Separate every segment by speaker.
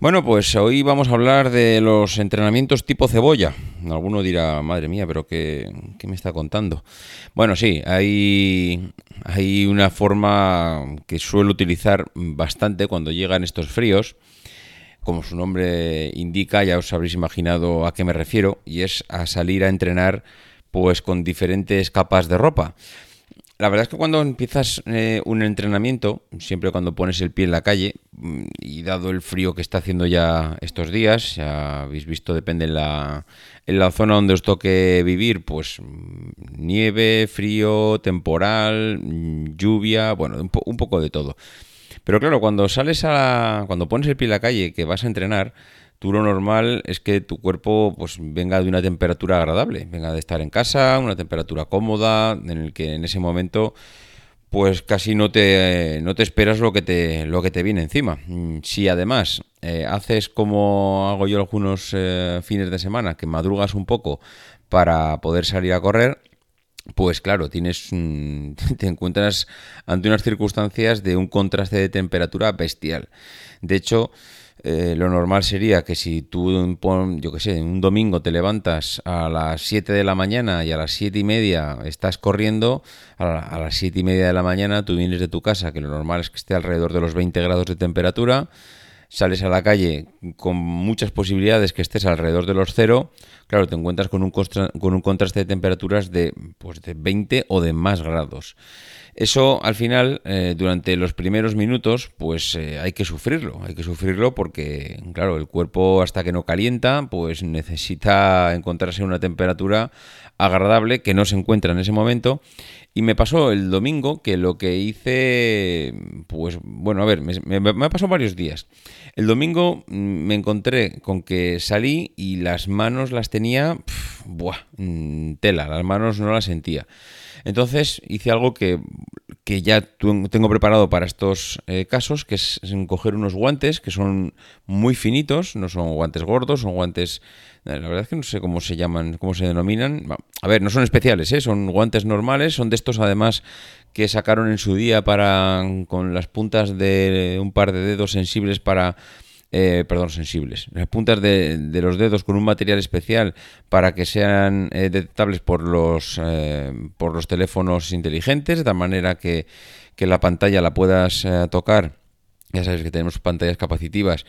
Speaker 1: Bueno, pues hoy vamos a hablar de los entrenamientos tipo cebolla. Alguno dirá, madre mía, pero ¿qué, me está contando? Bueno, sí, hay, hay una forma que suelo utilizar bastante cuando llegan estos fríos. Como su nombre indica, ya os habréis imaginado a qué me refiero, y es a salir a entrenar pues con diferentes capas de ropa. La verdad es que cuando empiezas eh, un entrenamiento, siempre cuando pones el pie en la calle, mm, y dado el frío que está haciendo ya estos días, ya habéis visto, depende en la, en la zona donde os toque vivir, pues mm, nieve, frío, temporal, mm, lluvia, bueno, un, un poco de todo. Pero claro, cuando sales a. cuando pones el pie en la calle, que vas a entrenar, Tú lo normal es que tu cuerpo pues venga de una temperatura agradable, venga de estar en casa, una temperatura cómoda, en el que en ese momento pues casi no te, no te esperas lo que te, lo que te viene encima. Mm, si además eh, haces como hago yo algunos eh, fines de semana, que madrugas un poco para poder salir a correr, pues claro, tienes te encuentras ante unas circunstancias de un contraste de temperatura bestial. De hecho, eh, lo normal sería que si tú, yo qué sé, un domingo te levantas a las 7 de la mañana y a las 7 y media estás corriendo, a, las 7 y media de la mañana tú vienes de tu casa, que lo normal es que esté alrededor de los 20 grados de temperatura, sales a la calle con muchas posibilidades que estés alrededor de los cero, claro, te encuentras con un, con un contraste de temperaturas de, pues, de 20 o de más grados. Eso al final, eh, durante los primeros minutos, pues eh, hay que sufrirlo, hay que sufrirlo porque, claro, el cuerpo hasta que no calienta, pues necesita encontrarse en una temperatura agradable que no se encuentra en ese momento. Y me pasó el domingo que lo que hice, pues bueno, a ver, me, me, ha pasado varios días. El domingo mm, me encontré con que salí y las manos las tenía, buah, mm, tela, las manos no las sentía. Entonces hice algo que, ya tengo preparado para estos eh, casos, que es, coger unos guantes que son muy finitos, no son guantes gordos, son guantes, eh, la verdad es que no sé cómo se llaman, cómo se denominan. A ver, no son especiales, ¿eh? son guantes normales, son de estos además que sacaron en su día para con las puntas de un par de dedos sensibles para eh, perdón, sensibles. Las puntas de, los dedos con un material especial para que sean eh, detectables por los, eh, por los teléfonos inteligentes, de tal manera que, la pantalla la puedas tocar. Ya sabes que tenemos pantallas capacitivas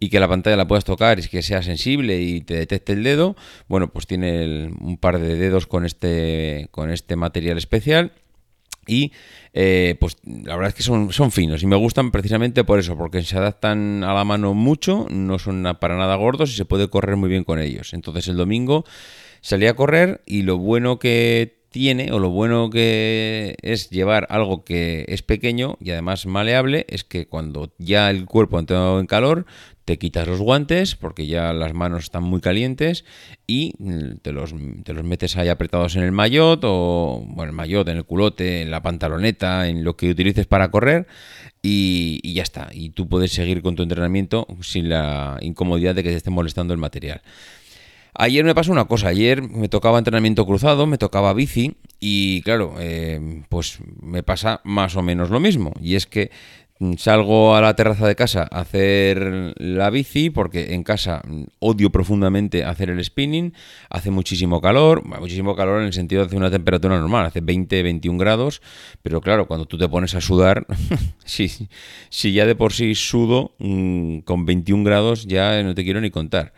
Speaker 1: y que la pantalla la puedas tocar y que sea sensible y te detecte el dedo. Bueno, pues tiene un par de dedos con este, con este material especial y eh, pues la verdad es que son, son finos y me gustan precisamente por eso, porque se adaptan a la mano mucho, no son para nada gordos y se puede correr muy bien con ellos. Entonces el domingo salí a correr y lo bueno que tiene o lo bueno que es llevar algo que es pequeño y además maleable es que cuando ya el cuerpo ha entrado en calor, te quitas los guantes porque ya las manos están muy calientes y te los, te los metes ahí apretados en el maillot o, bueno, el maillot, en el culote, en la pantaloneta, en lo que utilices para correr y, y, ya está. Y tú puedes seguir con tu entrenamiento sin la incomodidad de que te esté molestando el material. Ayer me pasó una cosa, ayer me tocaba entrenamiento cruzado, me tocaba bici y claro, eh, pues me pasa más o menos lo mismo. Y es que salgo a la terraza de casa a hacer la bici porque en casa odio profundamente hacer el spinning, hace muchísimo calor, muchísimo calor en el sentido de hacer una temperatura normal, hace 20, 21 grados, pero claro, cuando tú te pones a sudar, si, si ya de por sí sudo mm, con 21 grados ya no te quiero ni contar.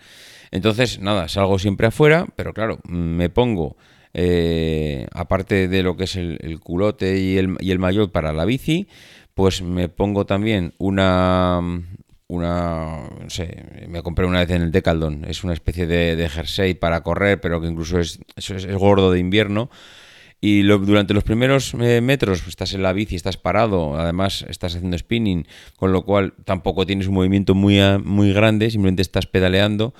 Speaker 1: Entonces, nada, salgo siempre afuera, pero claro, me pongo, eh, aparte de lo que es el, culote y el, y el maillot para la bici, pues me pongo también una, una, no sé, me compré una vez en el Decaldon, es una especie de, jersey para correr, pero que incluso es gordo de invierno. Y durante los primeros eh, metros pues, estás en la bici, estás parado, además estás haciendo spinning, con lo cual tampoco tienes un movimiento muy, muy grande, simplemente estás pedaleando.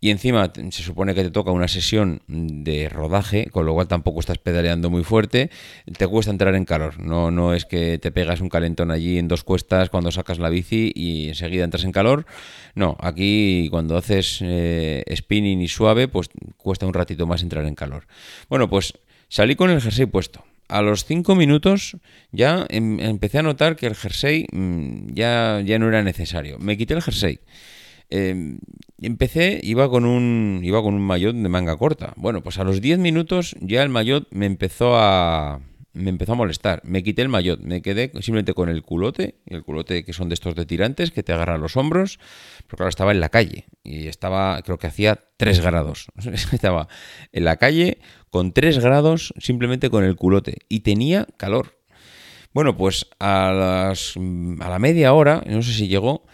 Speaker 1: Y encima se supone que te toca una sesión de rodaje, con lo cual tampoco estás pedaleando muy fuerte, te cuesta entrar en calor. No, no es que te pegas un calentón allí en dos cuestas cuando sacas la bici y enseguida entras en calor. No, aquí cuando haces eh, spinning y suave, pues cuesta un ratito más entrar en calor. Bueno, pues salí con el jersey puesto. A los cinco minutos ya em, empecé a notar que el jersey mm, ya, ya no era necesario. Me quité el jersey. Em, empecé, iba con un iba con un maillot de manga corta. Bueno, pues a los 10 minutos ya el maillot me empezó a me empezó a molestar. Me quité el maillot, me quedé simplemente con el culote, el culote que son de estos de tirantes que te agarran los hombros, porque claro, estaba en la calle y estaba, creo que hacía 3 grados. estaba en la calle con 3 grados simplemente con el culote y tenía calor. Bueno, pues a, las, a la media hora, no sé si llegó,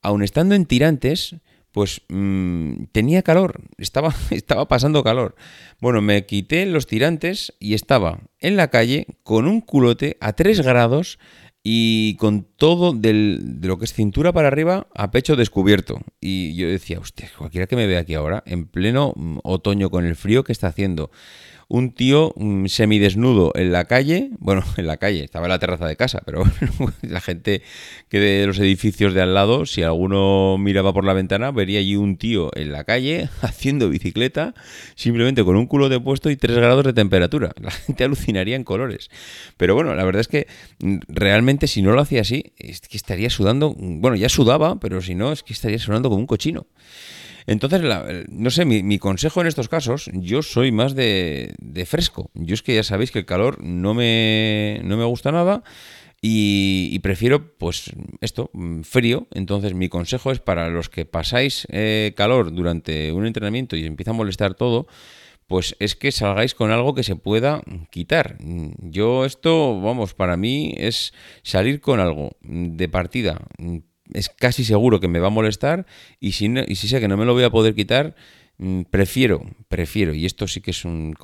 Speaker 1: aun estando en tirantes, pues mm, tenía calor, estaba, estaba pasando calor. Bueno, me quité los tirantes y estaba en la calle con un culote a 3 grados y con todo de lo que es cintura para arriba a pecho descubierto. Y yo decía, hostia, cualquiera que me vea aquí ahora, en pleno mm, otoño con el frío que está haciendo, un tío semidesnudo en la calle, bueno, en la calle, estaba en la terraza de casa, pero la gente que de los edificios de al lado, si alguno miraba por la ventana, vería allí un tío en la calle haciendo bicicleta, simplemente con un culo de puesto y 3 grados de temperatura. La gente alucinaría en colores. Pero bueno, la verdad es que mm, realmente si no lo hacía así, es que estaría sudando, bueno, ya sudaba, pero si no, es que estaría sudando como un cochino. Entonces, no sé, mi, consejo en estos casos, yo soy más de, fresco. Yo es que ya sabéis que el calor no me, no me gusta nada. Y, prefiero, pues, esto, frío. Entonces, mi consejo es para los que pasáis eh, calor durante un entrenamiento y empieza a molestar todo, pues es que salgáis con algo que se pueda quitar. Yo esto, vamos, para mí es salir con algo de partida es casi seguro que me va a molestar y si, y si sé que no me lo voy a poder quitar, mm, prefiero, prefiero, y esto sí que es un...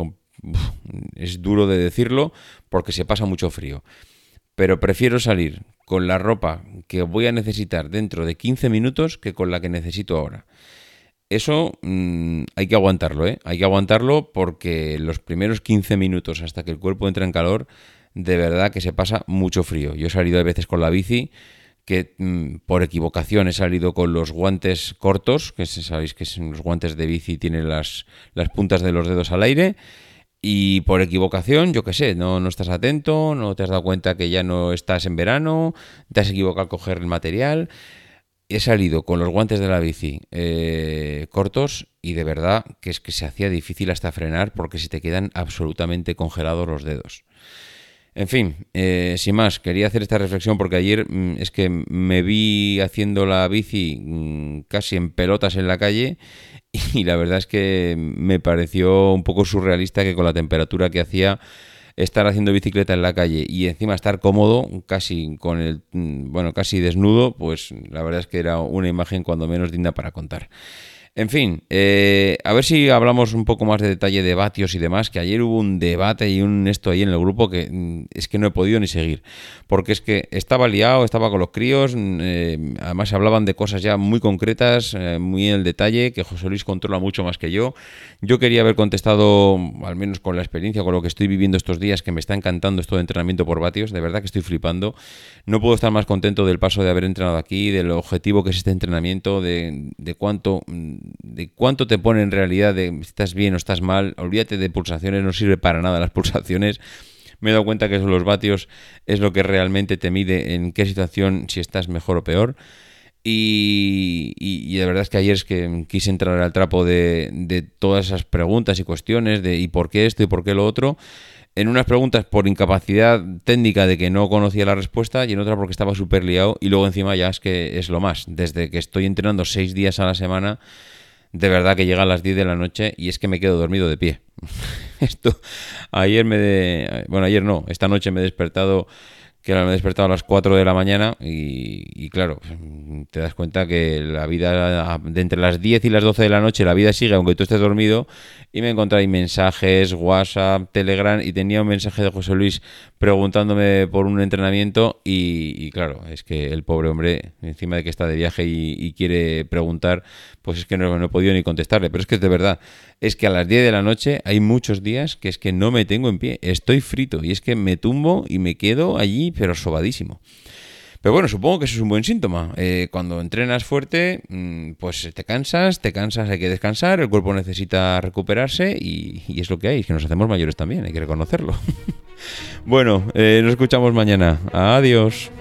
Speaker 1: es duro de decirlo porque se pasa mucho frío, pero prefiero salir con la ropa que voy a necesitar dentro de 15 minutos que con la que necesito ahora. Eso mm, hay que aguantarlo, ¿eh? Hay que aguantarlo porque los primeros 15 minutos hasta que el cuerpo entra en calor, de verdad que se pasa mucho frío. Yo he salido a veces con la bici que mm, por equivocación he salido con los guantes cortos, que sabéis que son los guantes de bici tienen las, las puntas de los dedos al aire, y por equivocación, yo qué sé, no, no estás atento, no te has dado cuenta que ya no estás en verano, te has equivocado al coger el material. He salido con los guantes de la bici eh, cortos y de verdad que es que se hacía difícil hasta frenar porque se te quedan absolutamente congelados los dedos. En fin, eh, sin más, quería hacer esta reflexión porque ayer mm, es que me vi haciendo la bici mm, casi en pelotas en la calle y la verdad es que me pareció un poco surrealista que con la temperatura que hacía estar haciendo bicicleta en la calle y encima estar cómodo, casi con el mm, bueno, casi desnudo, pues la verdad es que era una imagen cuando menos digna para contar. En fin, eh, a ver si hablamos un poco más de detalle de vatios y demás, que ayer hubo un debate y un esto ahí en el grupo que mm, es que no he podido ni seguir, porque es que estaba liado, estaba con los críos, mm, eh, además hablaban de cosas ya muy concretas, eh, muy en el detalle, que José Luis controla mucho más que yo. Yo quería haber contestado, al menos con la experiencia, con lo que estoy viviendo estos días, que me está encantando esto de entrenamiento por vatios, de verdad que estoy flipando. No puedo estar más contento del paso de haber entrenado aquí, del objetivo que es este entrenamiento, de, de cuánto mm, de cuánto te pone en realidad de estás bien o estás mal. Olvídate de pulsaciones, no sirve para nada las pulsaciones. Me he dado cuenta que los vatios es lo que realmente te mide en qué situación, si estás mejor o peor. Y, y, de verdad es que ayer es que quise entrar al trapo de, de, todas esas preguntas y cuestiones de y por qué esto y por qué lo otro. En unas preguntas por incapacidad técnica de que no conocía la respuesta y en otra porque estaba súper liado. Y luego encima ya es que es lo más. Desde que estoy entrenando seis días a la semana, de verdad que llega a las 10 de la noche y es que me quedo dormido de pie. Esto, ayer me... De, bueno, ayer no, esta noche me he despertado que me he despertado a las 4 de la mañana y, claro, te das cuenta que la vida de entre las 10 y las 12 de la noche la vida sigue aunque tú estés dormido y me encontré ahí mensajes, WhatsApp, Telegram y tenía un mensaje de José Luis preguntándome por un entrenamiento y, claro, es que el pobre hombre encima de que está de viaje y, quiere preguntar, pues es que no, no he podido ni contestarle, pero es que es de verdad, es que a las 10 de la noche hay muchos días que es que no me tengo en pie, estoy frito y es que me tumbo y me quedo allí pero sobadísimo. Pero bueno, supongo que eso es un buen síntoma. Eh, cuando entrenas fuerte, mm, pues te cansas, te cansas, hay que descansar, el cuerpo necesita recuperarse y, es lo que hay, es que nos hacemos mayores también, hay que reconocerlo. bueno, eh, nos escuchamos mañana. Adiós.